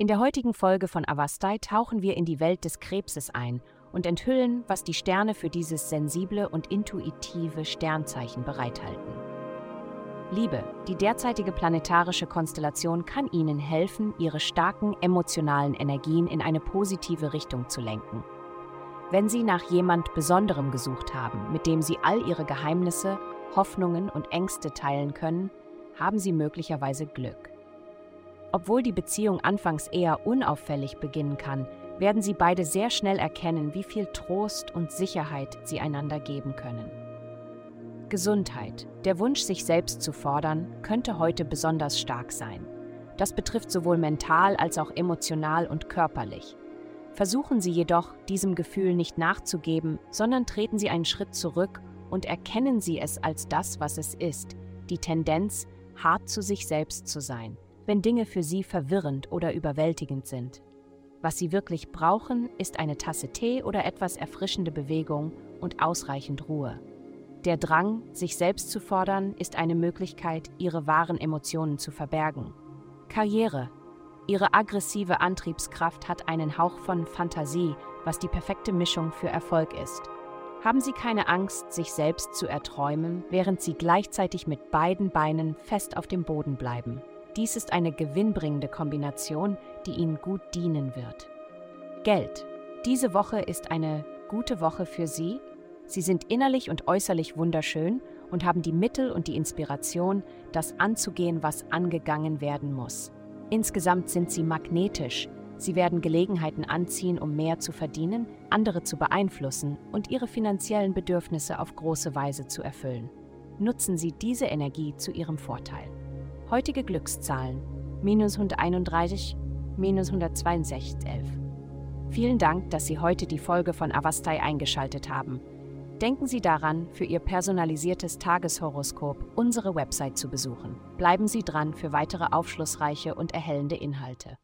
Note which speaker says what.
Speaker 1: In der heutigen Folge von Avastai tauchen wir in die Welt des Krebses ein und enthüllen, was die Sterne für dieses sensible und intuitive Sternzeichen bereithalten. Liebe, die derzeitige planetarische Konstellation kann Ihnen helfen, Ihre starken emotionalen Energien in eine positive Richtung zu lenken. Wenn Sie nach jemand Besonderem gesucht haben, mit dem Sie all Ihre Geheimnisse, Hoffnungen und Ängste teilen können, haben Sie möglicherweise Glück. Obwohl die Beziehung anfangs eher unauffällig beginnen kann, werden Sie beide sehr schnell erkennen, wie viel Trost und Sicherheit Sie einander geben können. Gesundheit. Der Wunsch, sich selbst zu fordern, könnte heute besonders stark sein. Das betrifft sowohl mental als auch emotional und körperlich. Versuchen Sie jedoch, diesem Gefühl nicht nachzugeben, sondern treten Sie einen Schritt zurück und erkennen Sie es als das, was es ist, die Tendenz, hart zu sich selbst zu sein, wenn Dinge für Sie verwirrend oder überwältigend sind. Was Sie wirklich brauchen, ist eine Tasse Tee oder etwas erfrischende Bewegung und ausreichend Ruhe. Der Drang, sich selbst zu fordern, ist eine Möglichkeit, ihre wahren Emotionen zu verbergen. Karriere. Ihre aggressive Antriebskraft hat einen Hauch von Fantasie, was die perfekte Mischung für Erfolg ist. Haben Sie keine Angst, sich selbst zu erträumen, während Sie gleichzeitig mit beiden Beinen fest auf dem Boden bleiben. Dies ist eine gewinnbringende Kombination, die Ihnen gut dienen wird. Geld. Diese Woche ist eine gute Woche für Sie, Sie sind innerlich und äußerlich wunderschön und haben die Mittel und die Inspiration, das anzugehen, was angegangen werden muss. Insgesamt sind sie magnetisch. Sie werden Gelegenheiten anziehen, um mehr zu verdienen, andere zu beeinflussen und ihre finanziellen Bedürfnisse auf große Weise zu erfüllen. Nutzen Sie diese Energie zu Ihrem Vorteil. Heutige Glückszahlen: minus 131, minus 162, 11. Vielen Dank, dass Sie heute die Folge von Avastai eingeschaltet haben. Denken Sie daran, für Ihr personalisiertes Tageshoroskop unsere Website zu besuchen. Bleiben Sie dran für weitere aufschlussreiche und erhellende Inhalte.